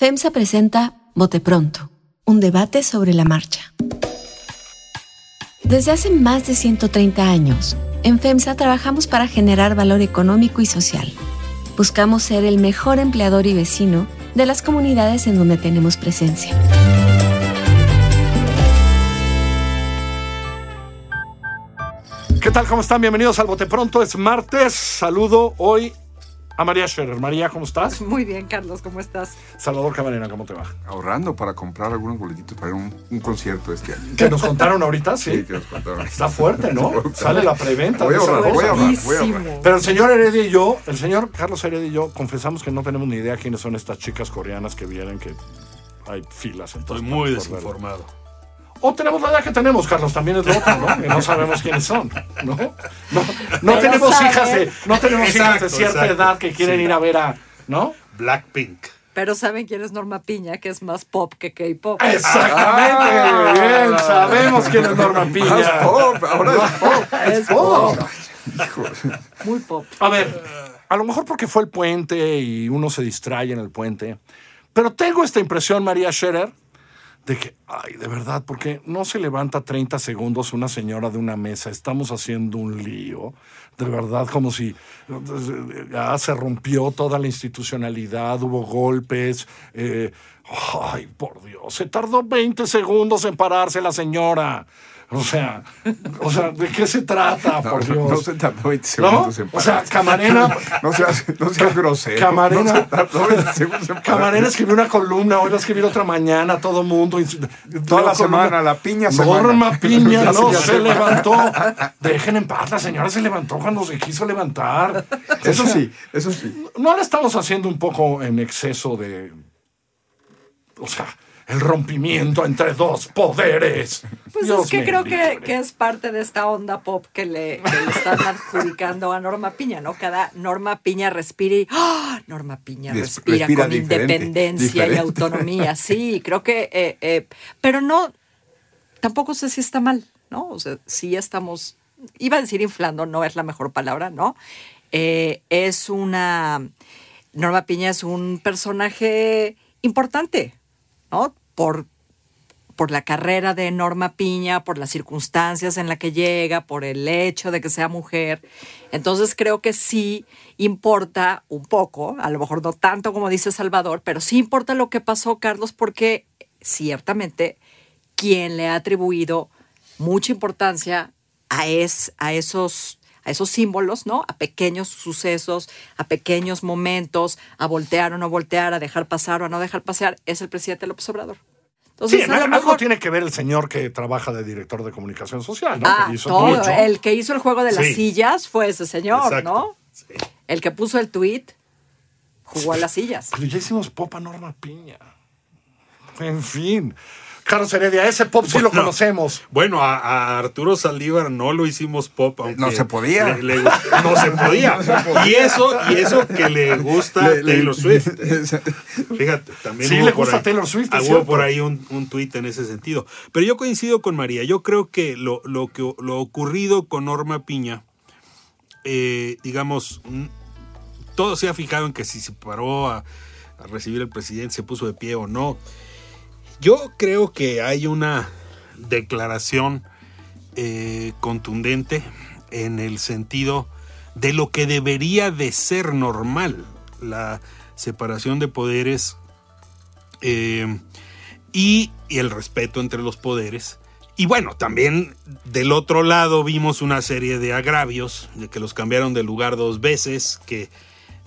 FEMSA presenta Bote Pronto, un debate sobre la marcha. Desde hace más de 130 años, en FEMSA trabajamos para generar valor económico y social. Buscamos ser el mejor empleador y vecino de las comunidades en donde tenemos presencia. ¿Qué tal? ¿Cómo están? Bienvenidos al Bote Pronto. Es martes. Saludo hoy a María Scherer. María, ¿cómo estás? Muy bien, Carlos, ¿cómo estás? Salvador Camarena, ¿cómo te va? Ahorrando para comprar algunos boletitos para un, un concierto este año. ¿Que nos contaron ahorita? Sí. Sí, que nos contaron. Está fuerte, ¿no? Sale la preventa. Voy a ahorrar, voy a ahorrar, voy a ahorrar. Pero el señor Heredia y yo, el señor Carlos Heredia y yo, confesamos que no tenemos ni idea quiénes son estas chicas coreanas que vienen, que hay filas en todas Estoy muy verlo. O tenemos la edad que tenemos, Carlos, también es lo otro, ¿no? Que no sabemos quiénes son, ¿no? No, tenemos hijas de, no tenemos hijas de cierta exacto. edad que quieren Sí. ir a ver a, ¿no? Blackpink. Pero ¿saben quién es Norma Piña? Que es más pop que K-pop. Exactamente, Ah. bien, sabemos quién es Norma Más Piña. pop, ahora es pop. Es pop. Muy pop. A ver, a lo mejor porque fue el puente y uno se distrae en el puente, pero tengo esta impresión, María Scherer, de que, ay, de verdad, porque no se levanta 30 segundos una señora de una mesa, estamos haciendo un lío, de verdad, como si ya se rompió toda la institucionalidad, hubo golpes, eh, ay, por Dios, se tardó 20 segundos en pararse la señora. O sea, o sea, ¿de qué se trata, No, por no, Dios? no se tardó 20 ¿No? segundos en O sea. Camarena, No seas, no seas grosero. Camarena- No se tardó 20 segundos en pararse. Camarena escribió una columna, hoy va a escribir otra mañana, todo mundo. Toda la semana, la piña semana. Norma Piña La no se semana. levantó. Dejen en paz, la señora se levantó cuando se quiso levantar. Eso O sea, sí, eso sí. ¿No la estamos haciendo un poco en exceso de. O sea, el rompimiento entre dos poderes? Pues Dios es que creo que, es parte de esta onda pop que le, que le están adjudicando a Norma Piña, ¿no? Cada Norma Piña respira y ¡ah! Norma Piña respira, respira con diferente, independencia y autonomía. Sí, creo que... eh, eh, pero no, tampoco sé si está mal, ¿no? O sea, sí estamos... Iba a decir inflando, no es la mejor palabra, ¿no? Eh, es una... Norma Piña es un personaje importante, ¿no? Por, por la carrera de Norma Piña, por las circunstancias en las que llega, por el hecho de que sea mujer. Entonces creo que sí importa un poco, a lo mejor no tanto como dice Salvador, pero sí importa lo que pasó, Carlos, porque ciertamente quien le ha atribuido mucha importancia a, es, a esos a esos símbolos, ¿no? A pequeños sucesos, a pequeños momentos, a voltear o no voltear, a dejar pasar o a no dejar pasar, es el presidente López Obrador. Entonces, Sí, a lo algo mejor tiene que ver el señor que trabaja de director de comunicación social, ¿no? Ah, que hizo todo. mucho. El que hizo el juego de las Sí. sillas fue ese señor, Exacto. ¿no? Sí. El que puso el tweet jugó a las sillas. Pero ya hicimos pop a Norma Piña. En fin. Carlos Heredia, ese pop sí lo conocemos. Bueno, a, a Arturo Saldívar no lo hicimos pop. aunque No se podía. le- le- no se podía. Y eso, y eso que le gusta Le- le- Taylor Swift. Fíjate, también Sí, hubo le por gusta ahí- Taylor Swift, Hubo cierto. por ahí un, un tuit en ese sentido. Pero yo coincido con María. Yo creo que lo, lo que lo ocurrido con Norma Piña, eh, digamos, todo se ha fijado en que si se paró a, a recibir al presidente, se puso de pie o no. Yo creo que hay una declaración eh, contundente en el sentido de lo que debería de ser normal, la separación de poderes eh, y, y el respeto entre los poderes. Y bueno, también del otro lado vimos una serie de agravios, de que los cambiaron de lugar dos veces, que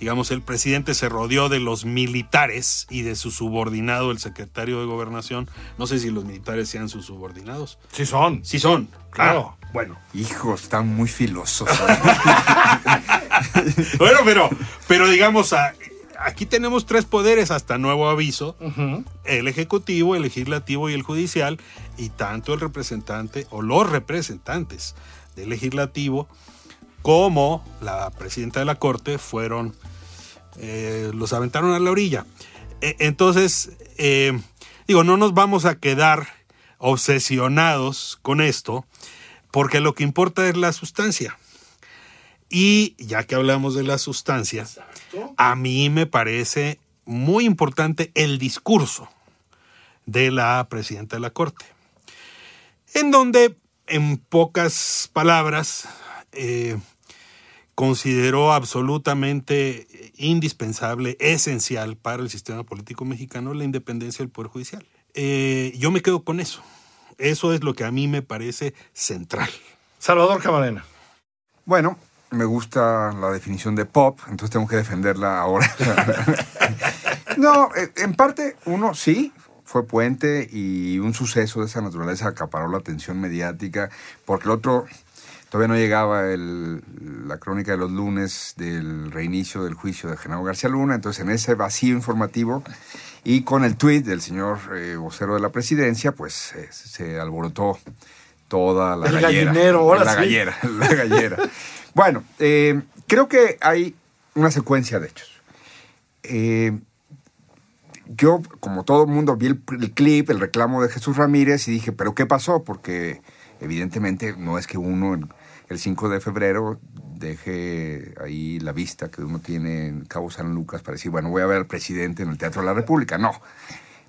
digamos el presidente se rodeó de los militares y de su subordinado, el secretario de gobernación. No sé si los militares sean sus subordinados. Sí son. Sí son, Claro. claro. Bueno, Hijo, están muy filosos. bueno, pero, pero digamos, aquí tenemos tres poderes hasta nuevo aviso. El ejecutivo, el legislativo y el judicial, y tanto el representante o los representantes del legislativo como la presidenta de la corte fueron, eh, los aventaron a la orilla. E- entonces, eh, digo, no nos vamos a quedar obsesionados con esto, porque lo que importa es la sustancia. Y ya que hablamos de la sustancia, a mí me parece muy importante el discurso de la presidenta de la Corte, en donde, en pocas palabras, eh, consideró absolutamente indispensable, esencial para el sistema político mexicano la independencia del Poder Judicial. Eh, yo me quedo con eso. Eso es lo que a mí me parece central. Salvador Camarena. Bueno, me gusta la definición de pop, entonces tengo que defenderla ahora. no, eh, en parte, uno sí, fue puente y un suceso de esa naturaleza acaparó la atención mediática, porque el otro todavía no llegaba el, la crónica de los lunes del reinicio del juicio de Genaro García Luna, entonces en ese vacío informativo y con el tuit del señor eh, vocero de la presidencia, pues eh, se alborotó toda la El gallera. gallinero, ahora la sí. gallera, la gallera. bueno, eh, creo que hay una secuencia de hechos. Yo, como todo el mundo, vi el, el clip, el reclamo de Jesús Ramírez y dije, ¿pero qué pasó? Porque evidentemente no es que uno el, el 5 de febrero deje ahí la vista que uno tiene en Cabo San Lucas para decir, bueno, voy a ver al presidente en el Teatro de la República. No.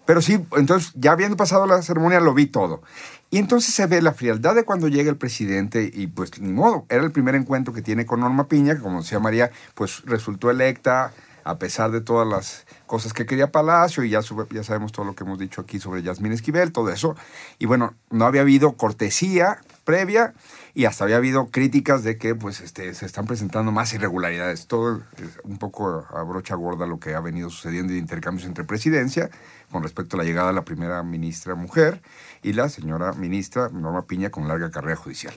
Pero sí, entonces, ya habiendo pasado la ceremonia, lo vi todo. Y entonces se ve la frialdad de cuando llega el presidente y pues ni modo, era el primer encuentro que tiene con Norma Piña, que como decía María, pues resultó electa a pesar de todas las cosas que quería Palacio y ya, sube- ya sabemos todo lo que hemos dicho aquí sobre Yasmín Esquivel, todo eso. Y bueno, no había habido cortesía previa y hasta había habido críticas de que pues este, se están presentando más irregularidades. Todo es un poco a brocha gorda lo que ha venido sucediendo de intercambios entre presidencia con respecto a la llegada de la primera ministra mujer y la señora ministra Norma Piña con larga carrera judicial.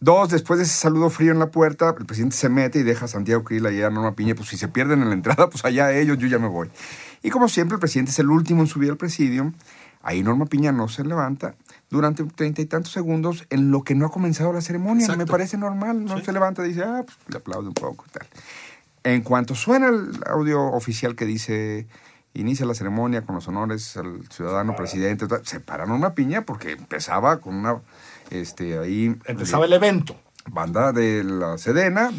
Dos, después de ese saludo frío en la puerta, el presidente se mete y deja a Santiago Krill y a Norma Piña, pues si se pierden en la entrada, pues allá ellos, yo ya me voy. Y como siempre, el presidente es el último en subir al presidium. Ahí Norma Piña no se levanta durante treinta y tantos segundos en lo que no ha comenzado la ceremonia. Exacto. Me parece normal, no Sí. se levanta y dice, ah, pues le aplaude un poco y tal. En cuanto suena el audio oficial que dice inicia la ceremonia con los honores al ciudadano presidente, tal, se para Norma Piña porque empezaba con una este ahí Empezaba el evento. banda de la Sedena,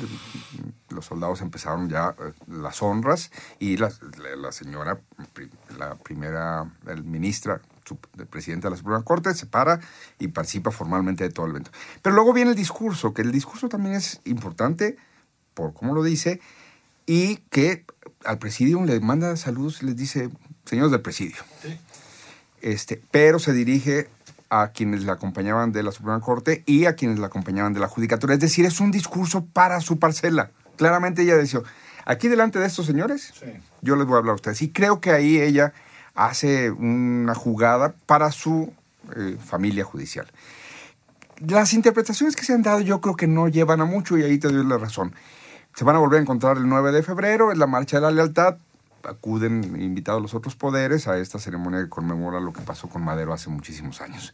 los soldados empezaron ya eh, las honras y la, la- la señora, la primera el ministra, presidente de la Suprema Corte, se para y participa formalmente de todo el evento. Pero luego viene el discurso, que el discurso también es importante por cómo lo dice y que al presidium le manda saludos y les dice, señores del presidio. Este, pero se dirige a quienes la acompañaban de la Suprema Corte y a quienes la acompañaban de la Judicatura. Es decir, es un discurso para su parcela. Claramente ella decía, aquí delante de estos señores, Sí. yo les voy a hablar a ustedes. Y creo que ahí ella hace una jugada para su eh, familia judicial. Las interpretaciones que se han dado yo creo que no llevan a mucho y ahí te doy la razón. Se van a volver a encontrar el 9 de febrero en la Marcha de la Lealtad. Acuden invitados los otros poderes a esta ceremonia que conmemora lo que pasó con Madero hace muchísimos años.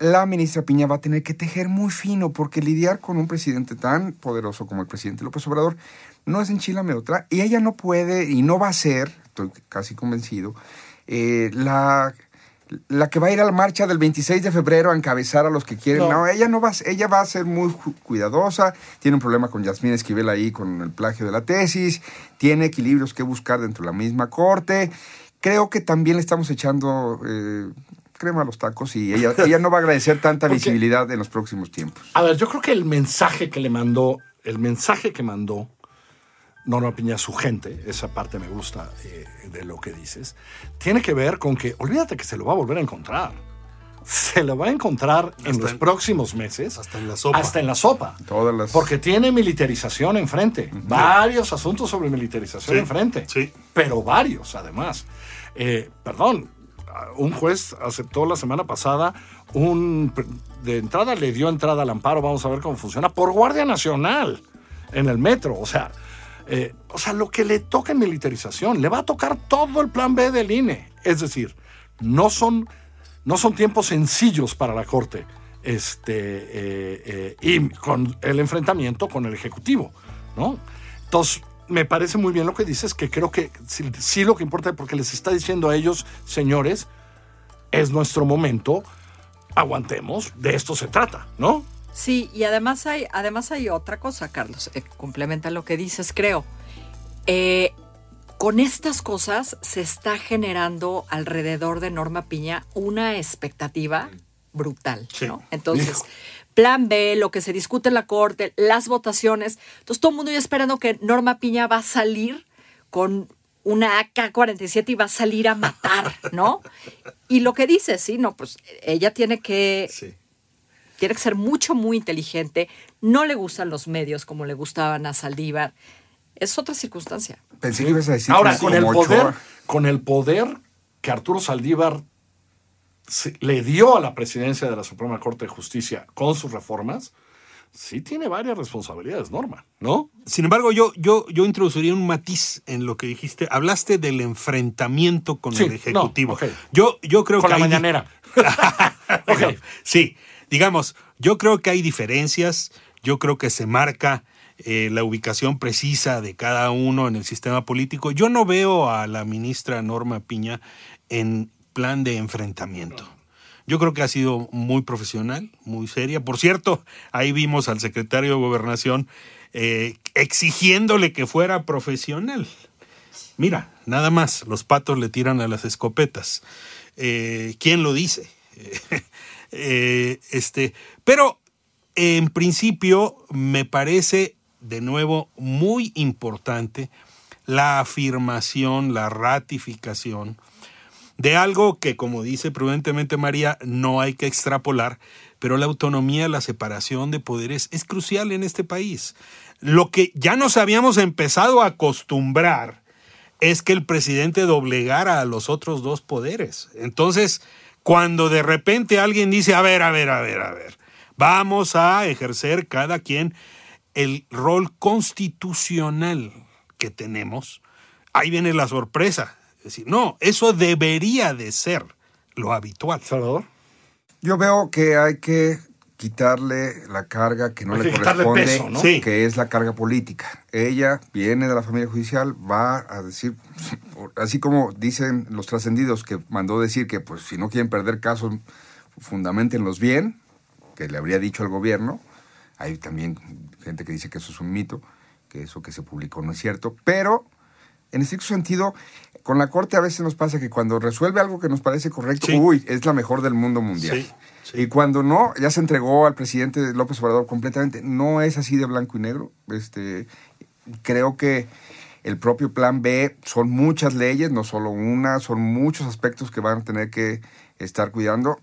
La ministra Piña va a tener que tejer muy fino porque lidiar con un presidente tan poderoso como el presidente López Obrador no es enchilame otra y ella no puede y no va a ser, estoy casi convencido, eh, la, la que va a ir a la marcha del 26 de febrero a encabezar a los que quieren. No. No, ella no va, a- ella va a ser muy cuidadosa, tiene un problema con Yasmín Esquivel ahí con el plagio de la tesis, tiene equilibrios que buscar dentro de la misma corte. Creo que también le estamos echando eh, crema a los tacos y ella, ella no va a agradecer tanta Porque- visibilidad en los próximos tiempos. A ver, yo creo que el mensaje que le mandó, el mensaje que mandó Norma Piña su gente, esa parte me gusta eh, de lo que dices, tiene que ver con que, olvídate que se lo va a volver a encontrar. Se lo va a encontrar en los en- próximos meses. hasta en la sopa. Hasta en la sopa. Todas las- Porque tiene militarización enfrente. Varios asuntos sobre militarización Sí, enfrente. sí. Pero varios, además. Eh, perdón, un juez aceptó la semana pasada un. De entrada le dio entrada al amparo, vamos a ver cómo funciona, por Guardia Nacional en el metro. O sea, eh, o sea, lo que le toca en militarización, le va a tocar todo el plan B del INE. Es decir, no son, no son tiempos sencillos para la Corte. Este, eh, eh, y con el enfrentamiento con el Ejecutivo, ¿no? Entonces, me parece muy bien lo que dices, que creo que sí, sí lo que importa, porque les está diciendo a ellos, señores, es nuestro momento, aguantemos, de esto se trata, ¿no? Sí, y además hay, además hay otra cosa, Carlos, eh, complementa lo que dices, creo. Eh, con estas cosas se está generando alrededor de Norma Piña una expectativa brutal. Sí. ¿no? Entonces, plan B, lo que se discute en la corte, las votaciones. Entonces, todo el mundo ya esperando que Norma Piña va a salir con una AK-47 y va a salir a matar, ¿no? Y lo que dice, sí, no, pues ella tiene que Sí. Tiene que ser mucho, muy inteligente. No le gustan los medios como le gustaban a Saldívar. Es otra circunstancia. Pensé que ibas a decir Ahora, con el poder, con el poder que Arturo Saldívar se- le dio a la presidencia de la Suprema Corte de Justicia con sus reformas, sí tiene varias responsabilidades, Norma, ¿no? Sin embargo, yo, yo, yo introduciría un matiz en lo que dijiste. Hablaste del enfrentamiento con Sí, el Ejecutivo. no, yo, yo creo Con que la hay- mañanera. Bueno, Ok. Sí, digamos, yo creo que hay diferencias, yo creo que se marca eh, la ubicación precisa de cada uno en el sistema político. Yo no veo a la ministra Norma Piña en plan de enfrentamiento. Yo creo que ha sido muy profesional, muy seria. Por cierto, ahí vimos al secretario de Gobernación eh, exigiéndole que fuera profesional. Mira, nada más, los patos le tiran a las escopetas. Eh, ¿Quién lo dice? Eh, este, pero en principio me parece de nuevo muy importante la afirmación, la ratificación de algo que, como dice prudentemente María, no hay que extrapolar, pero la autonomía, la separación de poderes es crucial en este país. Lo que ya nos habíamos empezado a acostumbrar es que el presidente doblegara a los otros dos poderes. Entonces, cuando de repente alguien dice, a ver, a ver, a ver, a ver, vamos a ejercer cada quien el rol constitucional que tenemos, ahí viene la sorpresa. Es decir, no, eso debería de ser lo habitual. Salvador. Yo veo que hay que quitarle la carga que no Hay le que corresponde, peso, ¿no? Sí. que es la carga política. Ella viene de la familia judicial, va a decir, así como dicen los trascendidos que mandó decir que pues si no quieren perder casos, fundamentenlos bien, que le habría dicho al gobierno. Hay también gente que dice que eso es un mito, que eso que se publicó no es cierto, pero en estricto sentido, con la Corte a veces nos pasa que cuando resuelve algo que nos parece correcto, Sí. uy, es la mejor del mundo mundial. Sí, sí. Y cuando no, ya se entregó al presidente López Obrador completamente. No es así de blanco y negro. Este, creo que el propio plan B son muchas leyes, no solo una, son muchos aspectos que van a tener que estar cuidando.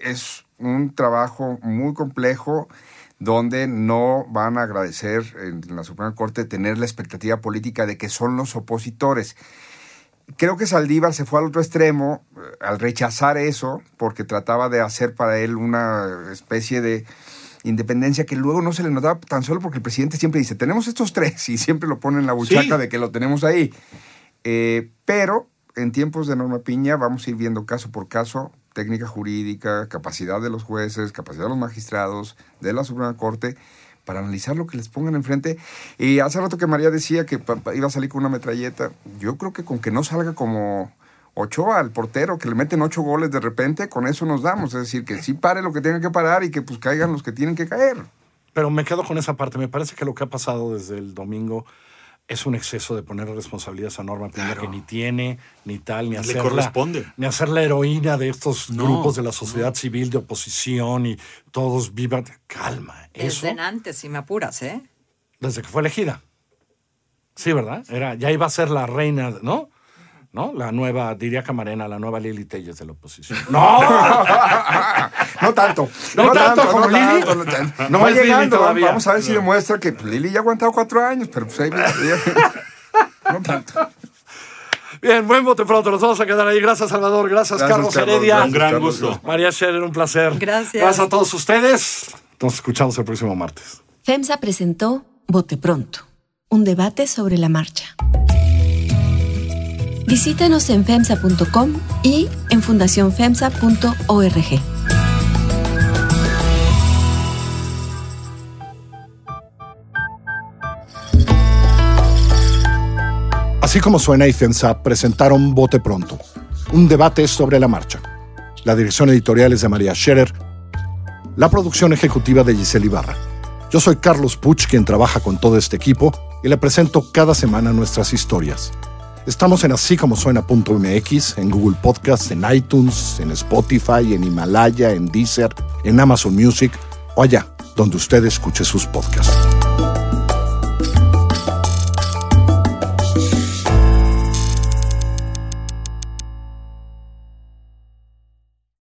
Es un trabajo muy complejo donde no van a agradecer en la Suprema Corte tener la expectativa política de que son los opositores creo que Saldívar se fue al otro extremo eh, al rechazar eso, porque trataba de hacer para él una especie de independencia que luego no se le notaba tan solo porque el presidente siempre dice, tenemos estos tres, y siempre lo pone en la buchaca Sí. de que lo tenemos ahí. Eh, pero en tiempos de Norma Piña vamos a ir viendo caso por caso técnica jurídica, capacidad de los jueces, capacidad de los magistrados, de la Suprema Corte, para analizar lo que les pongan enfrente. Y hace rato que María decía que iba a salir con una metralleta, yo creo que con que no salga como Ochoa, el portero, que le meten ocho goles de repente, con eso nos damos. Es decir, que sí pare lo que tenga que parar y que pues caigan los que tienen que caer. Pero me quedo con esa parte. Me parece que lo que ha pasado desde el domingo es un exceso de poner responsabilidades a Norma Piña que ni tiene, ni tal, ni Le hacerla, corresponde. ni hacer la heroína de estos No, grupos de la sociedad civil de oposición y todos vivan. Calma, eso Desde antes, si me apuras, ¿eh? desde que fue elegida. Sí, ¿verdad? Era, ya iba a ser la reina, ¿no? ¿No? La nueva, diría Camarena, la nueva Lili Telles de la oposición. ¡No! No tanto. No tanto como Lili. tanto, no tanto. No Va es Lili llegando, todavía. Vamos a ver si demuestra que pues, Lili ya ha aguantado cuatro años, pero pues ahí No tanto. Bien, buen bote pronto. Nos vamos a quedar ahí. Gracias, Salvador. Gracias, Gracias, Carlos Carlos. Heredia. Un gran Carlos, gusto. María Scherer, un placer. Gracias. Gracias a todos ustedes. Nos escuchamos el próximo martes. FEMSA presentó Bote Pronto, un debate sobre la marcha. Visítanos en FEMSA.com y en fundacionfemsa.org. Así como suena y FEMSA presentaron Bote Pronto, un debate sobre la marcha. La dirección editorial es de María Scherer, la producción ejecutiva de Giselle Ibarra. Yo soy Carlos Puch, quien trabaja con todo este equipo, y le presento cada semana nuestras historias. Estamos en así como suena.mx, en Google Podcasts, en iTunes, en Spotify, en Himalaya, en Deezer, en Amazon Music o allá donde usted escuche sus podcasts.